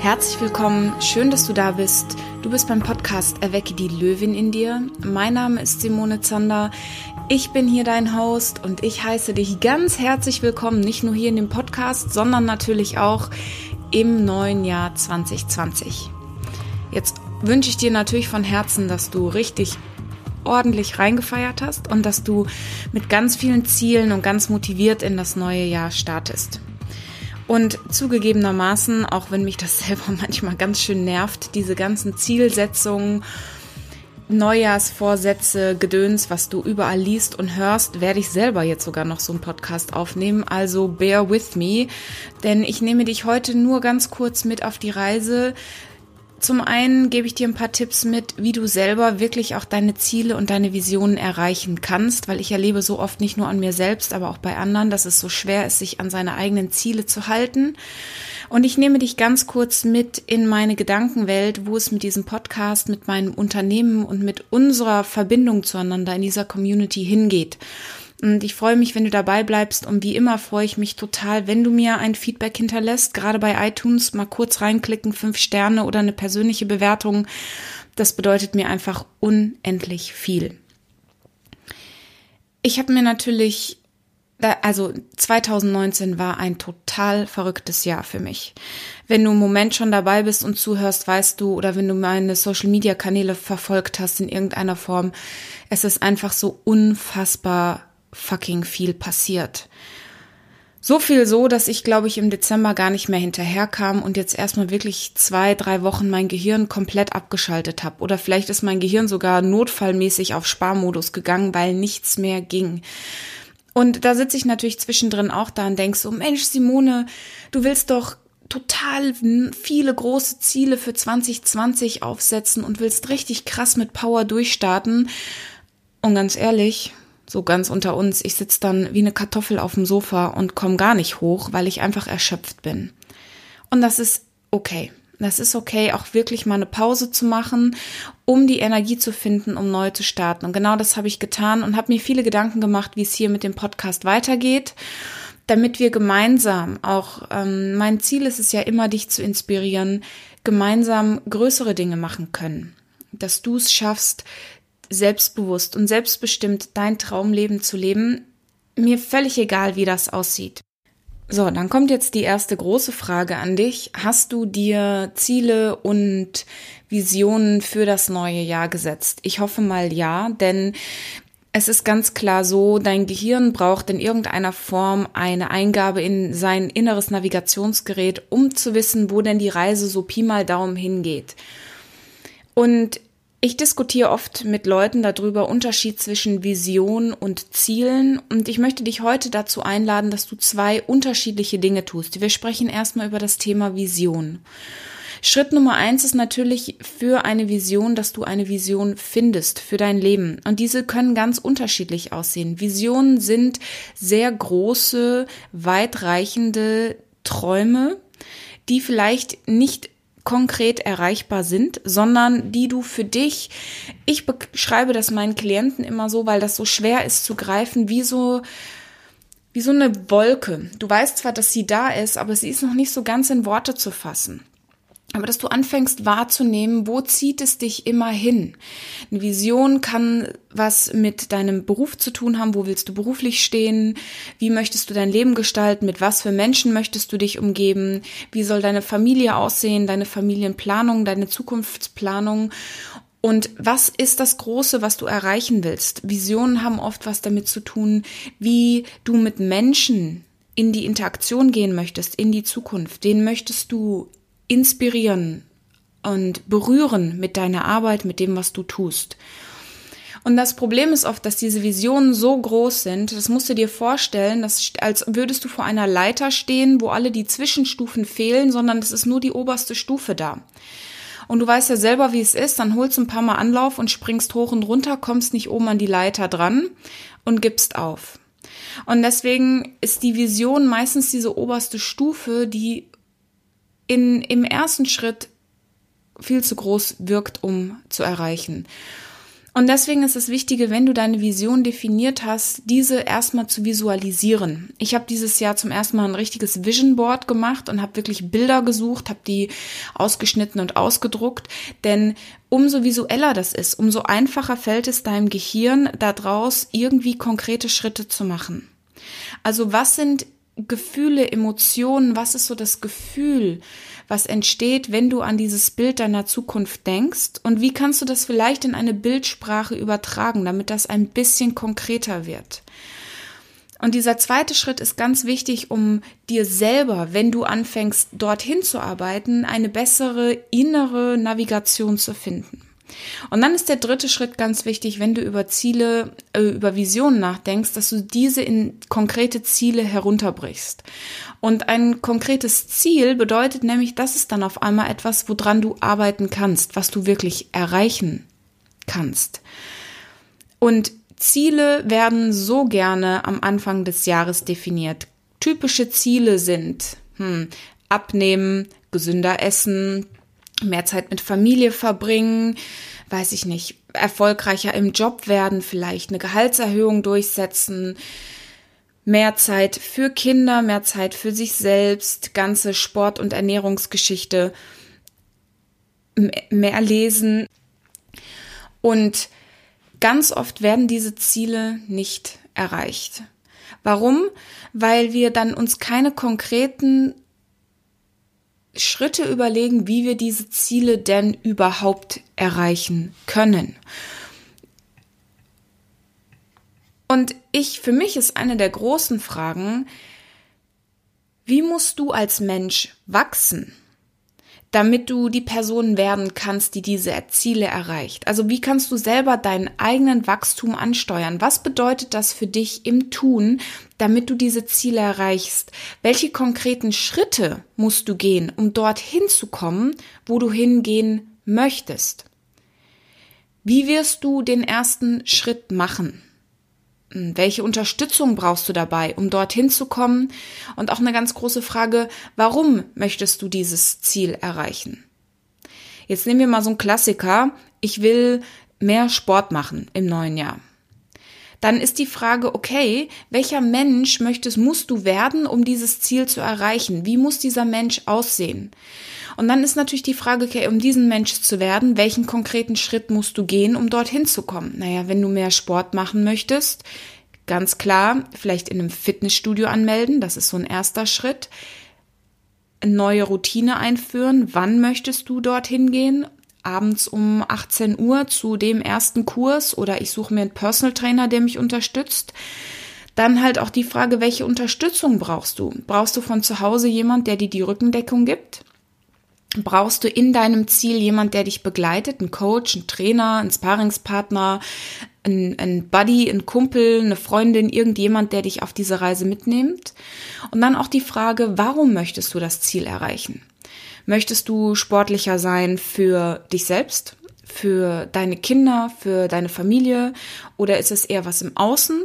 Herzlich willkommen, schön, dass du da bist. Du bist beim Podcast Erwecke die Löwin in dir. Mein Name ist Simone Zander. Ich bin hier dein Host und ich heiße dich ganz herzlich willkommen, nicht nur hier in dem Podcast, sondern natürlich auch im neuen Jahr 2020. Jetzt wünsche ich dir natürlich von Herzen, dass du richtig ordentlich reingefeiert hast und dass du mit ganz vielen Zielen und ganz motiviert in das neue Jahr startest. Und zugegebenermaßen, auch wenn mich das selber manchmal ganz schön nervt, diese ganzen Zielsetzungen, Neujahrsvorsätze, Gedöns, was du überall liest und hörst, werde ich selber jetzt sogar noch so einen Podcast aufnehmen. Also bear with me, denn ich nehme dich heute nur ganz kurz mit auf die Reise, zum einen gebe ich dir ein paar Tipps mit, wie du selber wirklich auch deine Ziele und deine Visionen erreichen kannst, weil ich erlebe so oft nicht nur an mir selbst, aber auch bei anderen, dass es so schwer ist, sich an seine eigenen Ziele zu halten. Und ich nehme dich ganz kurz mit in meine Gedankenwelt, wo es mit diesem Podcast, mit meinem Unternehmen und mit unserer Verbindung zueinander in dieser Community hingeht. Und ich freue mich, wenn du dabei bleibst. Und wie immer freue ich mich total, wenn du mir ein Feedback hinterlässt. Gerade bei iTunes mal kurz reinklicken, fünf Sterne oder eine persönliche Bewertung. Das bedeutet mir einfach unendlich viel. Ich habe mir natürlich, also 2019 war ein total verrücktes Jahr für mich. Wenn du im Moment schon dabei bist und zuhörst, weißt du, oder wenn du meine Social-Media-Kanäle verfolgt hast in irgendeiner Form, es ist einfach so unfassbar fucking viel passiert. So viel so, dass ich, glaube ich, im Dezember gar nicht mehr hinterherkam und jetzt erstmal wirklich zwei, drei Wochen mein Gehirn komplett abgeschaltet habe. Oder vielleicht ist mein Gehirn sogar notfallmäßig auf Sparmodus gegangen, weil nichts mehr ging. Und da sitze ich natürlich zwischendrin auch da und denk so, Mensch, Simone, du willst doch total viele große Ziele für 2020 aufsetzen und willst richtig krass mit Power durchstarten. Und ganz ehrlich, so ganz unter uns, ich sitze dann wie eine Kartoffel auf dem Sofa und komme gar nicht hoch, weil ich einfach erschöpft bin. Und das ist okay. Das ist okay, auch wirklich mal eine Pause zu machen, um die Energie zu finden, um neu zu starten. Und genau das habe ich getan und habe mir viele Gedanken gemacht, wie es hier mit dem Podcast weitergeht, damit wir gemeinsam auch, ähm, mein Ziel ist es ja immer, dich zu inspirieren, gemeinsam größere Dinge machen können. Dass du es schaffst, selbstbewusst und selbstbestimmt dein Traumleben zu leben, mir völlig egal, wie das aussieht. So, dann kommt jetzt die erste große Frage an dich. Hast du dir Ziele und Visionen für das neue Jahr gesetzt? Ich hoffe mal ja, denn es ist ganz klar so, dein Gehirn braucht in irgendeiner Form eine Eingabe in sein inneres Navigationsgerät, um zu wissen, wo denn die Reise so Pi mal Daumen hingeht. Und ich diskutiere oft mit Leuten darüber Unterschied zwischen Vision und Zielen und ich möchte dich heute dazu einladen, dass du zwei unterschiedliche Dinge tust. Wir sprechen erstmal über das Thema Vision. Schritt Nummer eins ist natürlich für eine Vision, dass du eine Vision findest für dein Leben. Und diese können ganz unterschiedlich aussehen. Visionen sind sehr große, weitreichende Träume, die vielleicht nicht konkret erreichbar sind, sondern die du für dich, ich beschreibe das meinen Klienten immer so, weil das so schwer ist zu greifen, wie so, wie so eine Wolke. Du weißt zwar, dass sie da ist, aber sie ist noch nicht so ganz in Worte zu fassen aber dass du anfängst wahrzunehmen, wo zieht es dich immer hin. Eine Vision kann was mit deinem Beruf zu tun haben, wo willst du beruflich stehen, wie möchtest du dein Leben gestalten, mit was für Menschen möchtest du dich umgeben, wie soll deine Familie aussehen, deine Familienplanung, deine Zukunftsplanung und was ist das Große, was du erreichen willst? Visionen haben oft was damit zu tun, wie du mit Menschen in die Interaktion gehen möchtest, in die Zukunft. Den möchtest du inspirieren und berühren mit deiner Arbeit, mit dem, was du tust. Und das Problem ist oft, dass diese Visionen so groß sind, das musst du dir vorstellen, dass, als würdest du vor einer Leiter stehen, wo alle die Zwischenstufen fehlen, sondern es ist nur die oberste Stufe da. Und du weißt ja selber, wie es ist, dann holst du ein paar Mal Anlauf und springst hoch und runter, kommst nicht oben an die Leiter dran und gibst auf. Und deswegen ist die Vision meistens diese oberste Stufe, die in, im ersten Schritt viel zu groß wirkt, um zu erreichen. Und deswegen ist es wichtig, wenn du deine Vision definiert hast, diese erstmal zu visualisieren. Ich habe dieses Jahr zum ersten Mal ein richtiges Vision Board gemacht und habe wirklich Bilder gesucht, habe die ausgeschnitten und ausgedruckt, denn umso visueller das ist, umso einfacher fällt es deinem Gehirn daraus irgendwie konkrete Schritte zu machen. Also was sind Gefühle, Emotionen, was ist so das Gefühl, was entsteht, wenn du an dieses Bild deiner Zukunft denkst und wie kannst du das vielleicht in eine Bildsprache übertragen, damit das ein bisschen konkreter wird. Und dieser zweite Schritt ist ganz wichtig, um dir selber, wenn du anfängst, dorthin zu arbeiten, eine bessere innere Navigation zu finden. Und dann ist der dritte Schritt ganz wichtig, wenn du über Ziele, äh, über Visionen nachdenkst, dass du diese in konkrete Ziele herunterbrichst. Und ein konkretes Ziel bedeutet nämlich, das ist dann auf einmal etwas, woran du arbeiten kannst, was du wirklich erreichen kannst. Und Ziele werden so gerne am Anfang des Jahres definiert. Typische Ziele sind hm, abnehmen, gesünder essen, mehr Zeit mit Familie verbringen, weiß ich nicht, erfolgreicher im Job werden, vielleicht eine Gehaltserhöhung durchsetzen, mehr Zeit für Kinder, mehr Zeit für sich selbst, ganze Sport- und Ernährungsgeschichte, mehr lesen. Und ganz oft werden diese Ziele nicht erreicht. Warum? Weil wir dann uns keine konkreten Schritte überlegen, wie wir diese Ziele denn überhaupt erreichen können. Und ich, für mich ist eine der großen Fragen, wie musst du als Mensch wachsen? Damit du die Person werden kannst, die diese Ziele erreicht. Also wie kannst du selber deinen eigenen Wachstum ansteuern? Was bedeutet das für dich im Tun, damit du diese Ziele erreichst? Welche konkreten Schritte musst du gehen, um dorthin zu kommen, wo du hingehen möchtest? Wie wirst du den ersten Schritt machen? Hm, welche Unterstützung brauchst du dabei, um dorthin zu kommen? Und auch eine ganz große Frage, warum möchtest du dieses Ziel erreichen? Jetzt nehmen wir mal so einen Klassiker. Ich will mehr Sport machen im neuen Jahr. Dann ist die Frage, okay, welcher Mensch möchtest, musst du werden, um dieses Ziel zu erreichen? Wie muss dieser Mensch aussehen? Und dann ist natürlich die Frage, okay, um diesen Mensch zu werden, welchen konkreten Schritt musst du gehen, um dorthin zu kommen? Naja, wenn du mehr Sport machen möchtest, ganz klar, vielleicht in einem Fitnessstudio anmelden, das ist so ein erster Schritt. Neue Routine einführen. Wann möchtest du dorthin gehen? Abends um 18 Uhr zu dem ersten Kurs oder ich suche mir einen Personal Trainer, der mich unterstützt. Dann halt auch die Frage, welche Unterstützung brauchst du? Brauchst du von zu Hause jemand, der dir die Rückendeckung gibt? brauchst du in deinem Ziel jemand, der dich begleitet, ein Coach, ein Trainer, ein Sparingspartner, ein, ein Buddy, ein Kumpel, eine Freundin, irgendjemand, der dich auf diese Reise mitnimmt. Und dann auch die Frage, warum möchtest du das Ziel erreichen? Möchtest du sportlicher sein für dich selbst? für deine Kinder, für deine Familie oder ist es eher was im Außen?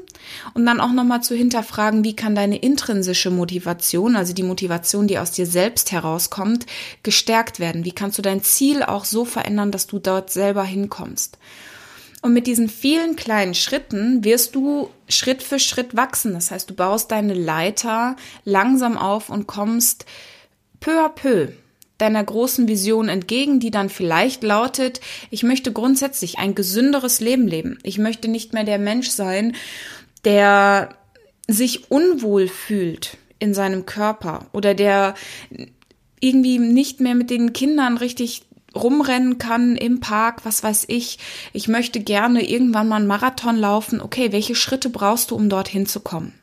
Und dann auch nochmal zu hinterfragen, wie kann deine intrinsische Motivation, also die Motivation, die aus dir selbst herauskommt, gestärkt werden? Wie kannst du dein Ziel auch so verändern, dass du dort selber hinkommst? Und mit diesen vielen kleinen Schritten wirst du Schritt für Schritt wachsen. Das heißt, du baust deine Leiter langsam auf und kommst peu à peu deiner großen Vision entgegen, die dann vielleicht lautet, ich möchte grundsätzlich ein gesünderes Leben leben. Ich möchte nicht mehr der Mensch sein, der sich unwohl fühlt in seinem Körper oder der irgendwie nicht mehr mit den Kindern richtig rumrennen kann im Park, was weiß ich. Ich möchte gerne irgendwann mal einen Marathon laufen. Okay, welche Schritte brauchst du, um dorthin zu kommen?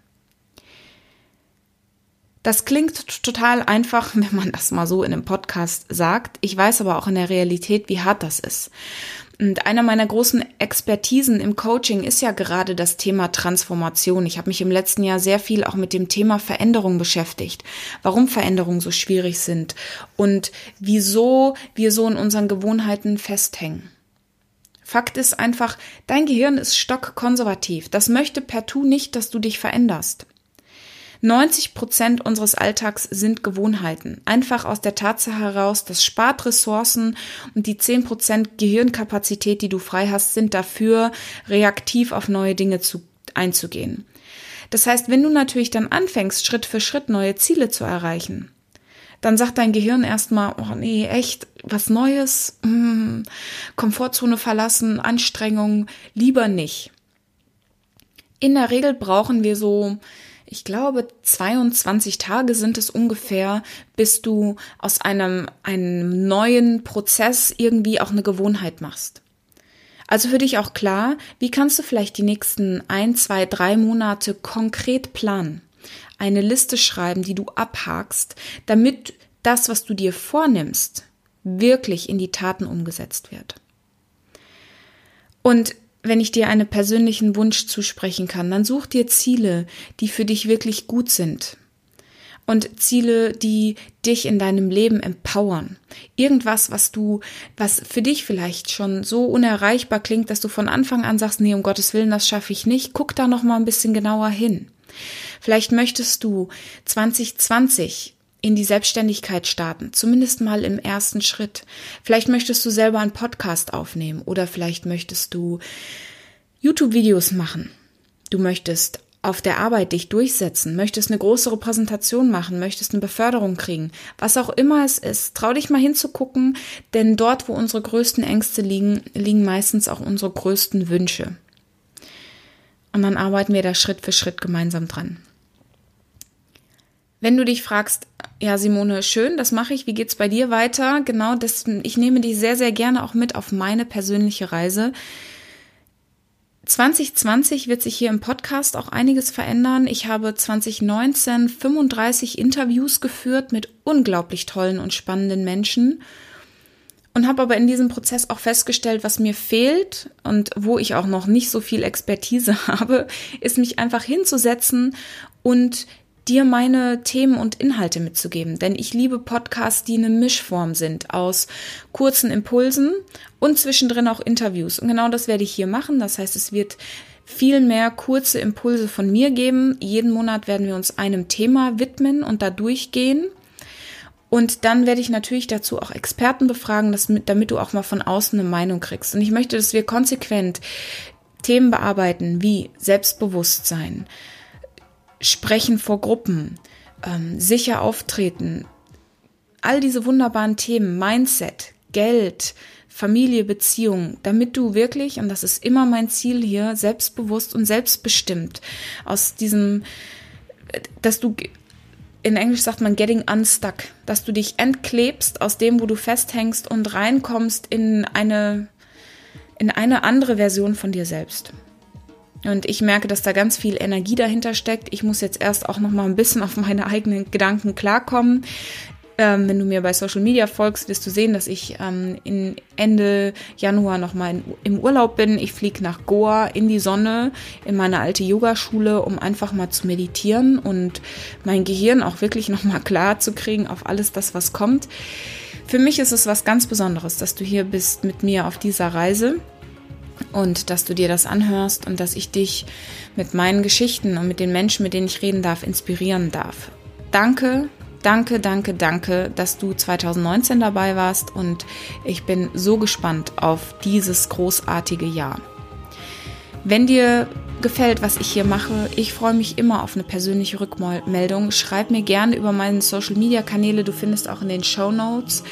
Das klingt total einfach, wenn man das mal so in einem Podcast sagt. Ich weiß aber auch in der Realität, wie hart das ist. Und einer meiner großen Expertisen im Coaching ist ja gerade das Thema Transformation. Ich habe mich im letzten Jahr sehr viel auch mit dem Thema Veränderung beschäftigt. Warum Veränderungen so schwierig sind und wieso wir so in unseren Gewohnheiten festhängen. Fakt ist einfach, dein Gehirn ist stockkonservativ. Das möchte partout nicht, dass du dich veränderst. 90 Prozent unseres Alltags sind Gewohnheiten. Einfach aus der Tatsache heraus, das spart Ressourcen und die 10 Prozent Gehirnkapazität, die du frei hast, sind dafür, reaktiv auf neue Dinge zu, einzugehen. Das heißt, wenn du natürlich dann anfängst, Schritt für Schritt neue Ziele zu erreichen, dann sagt dein Gehirn erstmal, oh nee, echt, was Neues, hm, Komfortzone verlassen, Anstrengung, lieber nicht. In der Regel brauchen wir so, ich glaube, 22 Tage sind es ungefähr, bis du aus einem, einem neuen Prozess irgendwie auch eine Gewohnheit machst. Also für dich auch klar, wie kannst du vielleicht die nächsten ein, zwei, drei Monate konkret planen? Eine Liste schreiben, die du abhakst, damit das, was du dir vornimmst, wirklich in die Taten umgesetzt wird. Und wenn ich dir einen persönlichen Wunsch zusprechen kann, dann such dir Ziele, die für dich wirklich gut sind. Und Ziele, die dich in deinem Leben empowern. Irgendwas, was du, was für dich vielleicht schon so unerreichbar klingt, dass du von Anfang an sagst, nee, um Gottes Willen, das schaffe ich nicht. Guck da noch mal ein bisschen genauer hin. Vielleicht möchtest du 2020 in die Selbstständigkeit starten, zumindest mal im ersten Schritt. Vielleicht möchtest du selber einen Podcast aufnehmen oder vielleicht möchtest du YouTube-Videos machen. Du möchtest auf der Arbeit dich durchsetzen, möchtest eine größere Präsentation machen, möchtest eine Beförderung kriegen, was auch immer es ist, trau dich mal hinzugucken, denn dort, wo unsere größten Ängste liegen, liegen meistens auch unsere größten Wünsche. Und dann arbeiten wir da Schritt für Schritt gemeinsam dran. Wenn du dich fragst, ja, Simone, schön, das mache ich. Wie geht's bei dir weiter? Genau, das, ich nehme dich sehr, sehr gerne auch mit auf meine persönliche Reise. 2020 wird sich hier im Podcast auch einiges verändern. Ich habe 2019 35 Interviews geführt mit unglaublich tollen und spannenden Menschen und habe aber in diesem Prozess auch festgestellt, was mir fehlt und wo ich auch noch nicht so viel Expertise habe, ist mich einfach hinzusetzen und dir meine Themen und Inhalte mitzugeben. Denn ich liebe Podcasts, die eine Mischform sind aus kurzen Impulsen und zwischendrin auch Interviews. Und genau das werde ich hier machen. Das heißt, es wird viel mehr kurze Impulse von mir geben. Jeden Monat werden wir uns einem Thema widmen und da durchgehen. Und dann werde ich natürlich dazu auch Experten befragen, damit du auch mal von außen eine Meinung kriegst. Und ich möchte, dass wir konsequent Themen bearbeiten wie Selbstbewusstsein, Sprechen vor Gruppen, ähm, sicher auftreten, all diese wunderbaren Themen, Mindset, Geld, Familie, Beziehung, damit du wirklich, und das ist immer mein Ziel hier, selbstbewusst und selbstbestimmt aus diesem, dass du, in Englisch sagt man getting unstuck, dass du dich entklebst aus dem, wo du festhängst und reinkommst in eine, in eine andere Version von dir selbst. Und ich merke, dass da ganz viel Energie dahinter steckt. Ich muss jetzt erst auch noch mal ein bisschen auf meine eigenen Gedanken klarkommen. Ähm, wenn du mir bei Social Media folgst, wirst du sehen, dass ich ähm, in Ende Januar noch mal in, im Urlaub bin. Ich fliege nach Goa in die Sonne, in meine alte Yogaschule, um einfach mal zu meditieren und mein Gehirn auch wirklich noch mal klar zu kriegen auf alles das, was kommt. Für mich ist es was ganz Besonderes, dass du hier bist mit mir auf dieser Reise und dass du dir das anhörst und dass ich dich mit meinen Geschichten und mit den Menschen, mit denen ich reden darf, inspirieren darf. Danke, danke, danke, danke, dass du 2019 dabei warst und ich bin so gespannt auf dieses großartige Jahr. Wenn dir gefällt, was ich hier mache, ich freue mich immer auf eine persönliche Rückmeldung. Schreib mir gerne über meine Social Media Kanäle. Du findest auch in den Show Notes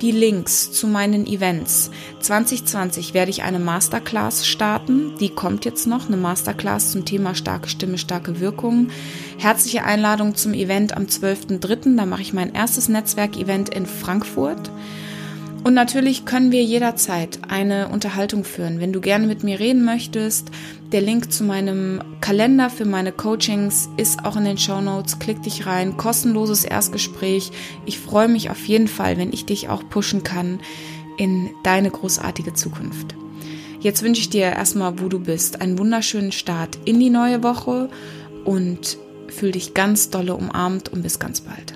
die Links zu meinen Events. 2020 werde ich eine Masterclass starten. Die kommt jetzt noch. Eine Masterclass zum Thema starke Stimme, starke Wirkung. Herzliche Einladung zum Event am 12.03. Da mache ich mein erstes Netzwerkevent in Frankfurt. Und natürlich können wir jederzeit eine Unterhaltung führen. Wenn du gerne mit mir reden möchtest, der Link zu meinem Kalender für meine Coachings ist auch in den Show Notes. Klick dich rein. Kostenloses Erstgespräch. Ich freue mich auf jeden Fall, wenn ich dich auch pushen kann in deine großartige Zukunft. Jetzt wünsche ich dir erstmal, wo du bist, einen wunderschönen Start in die neue Woche und fühl dich ganz dolle umarmt und bis ganz bald.